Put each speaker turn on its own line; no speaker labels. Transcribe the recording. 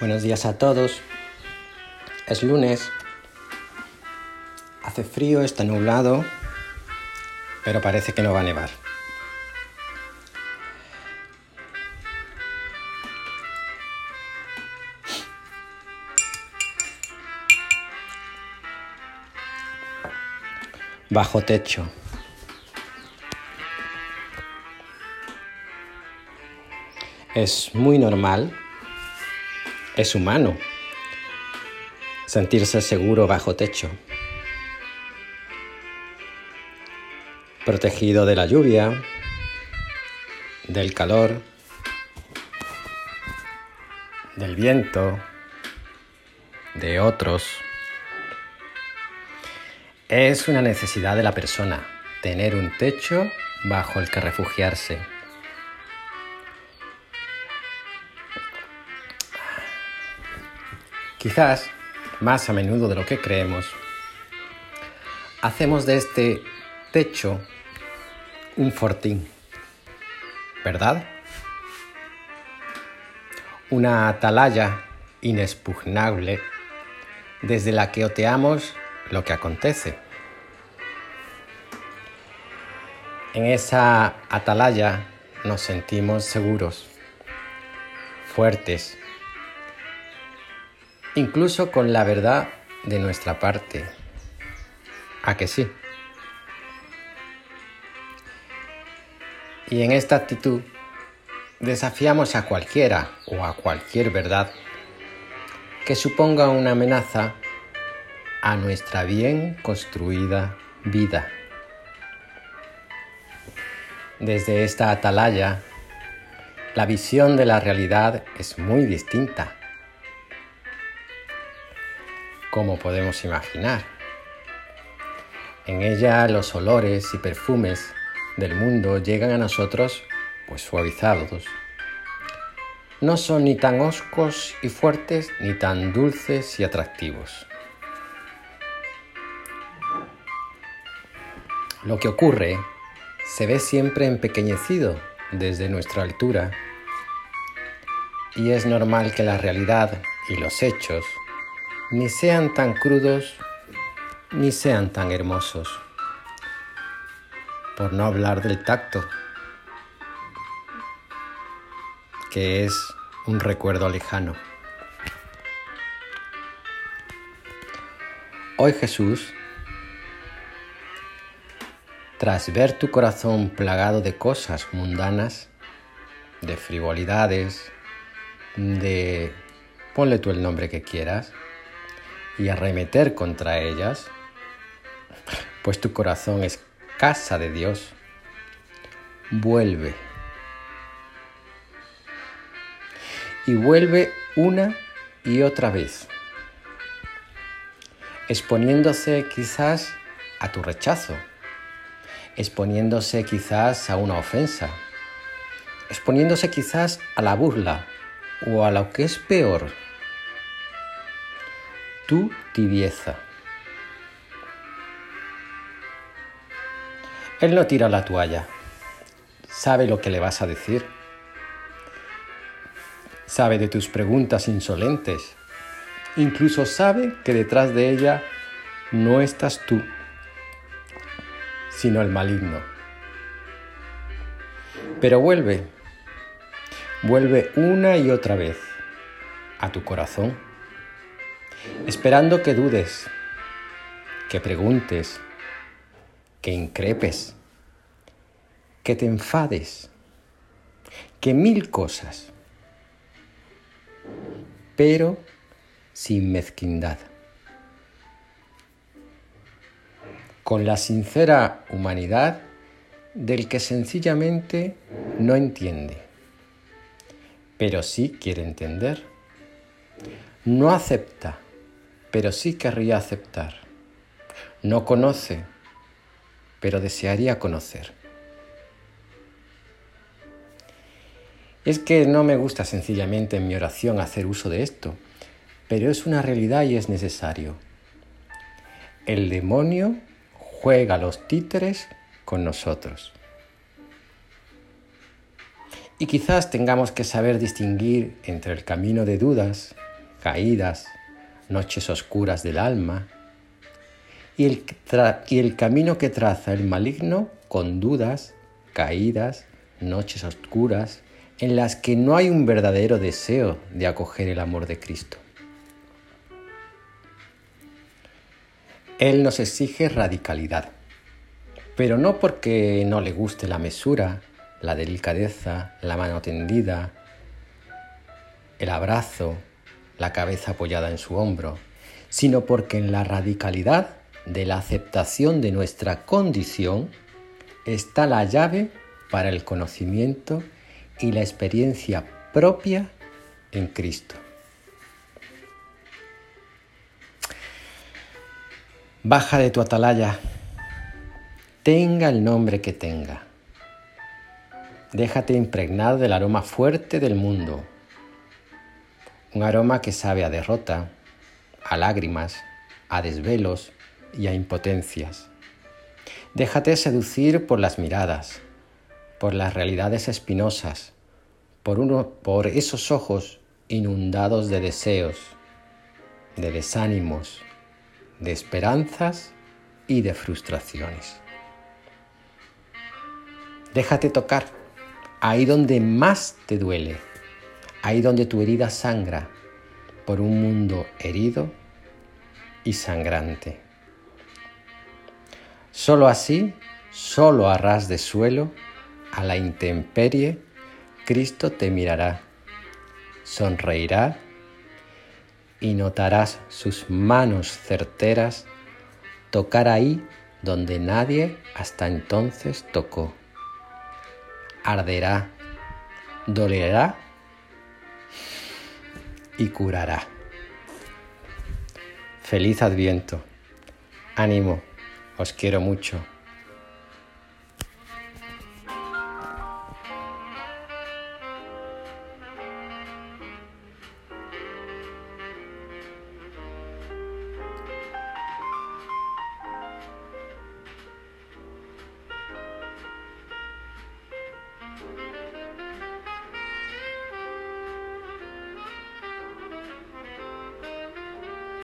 Buenos días a todos. Es lunes. Hace frío, está nublado, pero parece que no va a nevar. Bajo techo. Es muy normal es humano sentirse seguro bajo techo, protegido de la lluvia, del calor, del viento, de otros. Es una necesidad de la persona tener un techo bajo el que refugiarse. Quizás, más a menudo de lo que creemos, hacemos de este techo un fortín, ¿verdad? Una atalaya inexpugnable desde la que oteamos lo que acontece. En esa atalaya nos sentimos seguros, fuertes, incluso con la verdad de nuestra parte. ¿A que sí? Y en esta actitud desafiamos a cualquiera o a cualquier verdad que suponga una amenaza a nuestra bien construida vida. Desde esta atalaya, la visión de la realidad es muy distinta como podemos imaginar. En ella los olores y perfumes del mundo llegan a nosotros pues suavizados. No son ni tan hoscos y fuertes ni tan dulces y atractivos. Lo que ocurre se ve siempre empequeñecido desde nuestra altura y es normal que la realidad y los hechos ni sean tan crudos ni sean tan hermosos. Por no hablar del tacto, que es un recuerdo lejano. Hoy Jesús, tras ver tu corazón plagado de cosas mundanas, de frivolidades, de... ponle tú el nombre que quieras, y arremeter contra ellas, pues tu corazón es casa de Dios, vuelve. Y vuelve una y otra vez, exponiéndose quizás a tu rechazo, exponiéndose quizás a una ofensa, exponiéndose quizás a la burla o a lo que es peor, tu tibieza. Él no tira la toalla, sabe lo que le vas a decir, sabe de tus preguntas insolentes, incluso sabe que detrás de ella no estás tú, sino el maligno. Pero vuelve, vuelve una y otra vez a tu corazón esperando que dudes, que preguntes, que increpes, que te enfades, que mil cosas, pero sin mezquindad. Con la sincera humanidad del que sencillamente no entiende, pero sí quiere entender. No acepta pero sí querría aceptar. No conoce, pero desearía conocer. Es que no me gusta sencillamente en mi oración hacer uso de esto, pero es una realidad y es necesario. El demonio juega los títeres con nosotros. Y quizás tengamos que saber distinguir entre el camino de dudas caídas, noches oscuras del alma, y el, y el camino que traza el maligno con dudas, caídas, noches oscuras, en las que no hay un verdadero deseo de acoger el amor de Cristo. Él nos exige radicalidad, pero no porque no le guste la mesura, la delicadeza, la mano tendida, el abrazo, la cabeza apoyada en su hombro, sino porque en la radicalidad de la aceptación de nuestra condición está la llave para el conocimiento y la experiencia propia en Cristo. Baja de tu atalaya, tenga el nombre que tenga. Déjate impregnar del aroma fuerte del mundo, un aroma que sabe a derrota, a lágrimas, a desvelos y a impotencias. Déjate seducir por las miradas, por las realidades espinosas, por, por esos ojos inundados de deseos, de desánimos, de esperanzas y de frustraciones. Déjate tocar ahí donde más te duele, ahí donde tu herida sangra por un mundo herido y sangrante. Solo así, solo a ras de suelo, a la intemperie, Cristo te mirará, sonreirá y notarás sus manos certeras tocar ahí donde nadie hasta entonces tocó. Arderá, dolerá y curará. Feliz Adviento. Ánimo, os quiero mucho.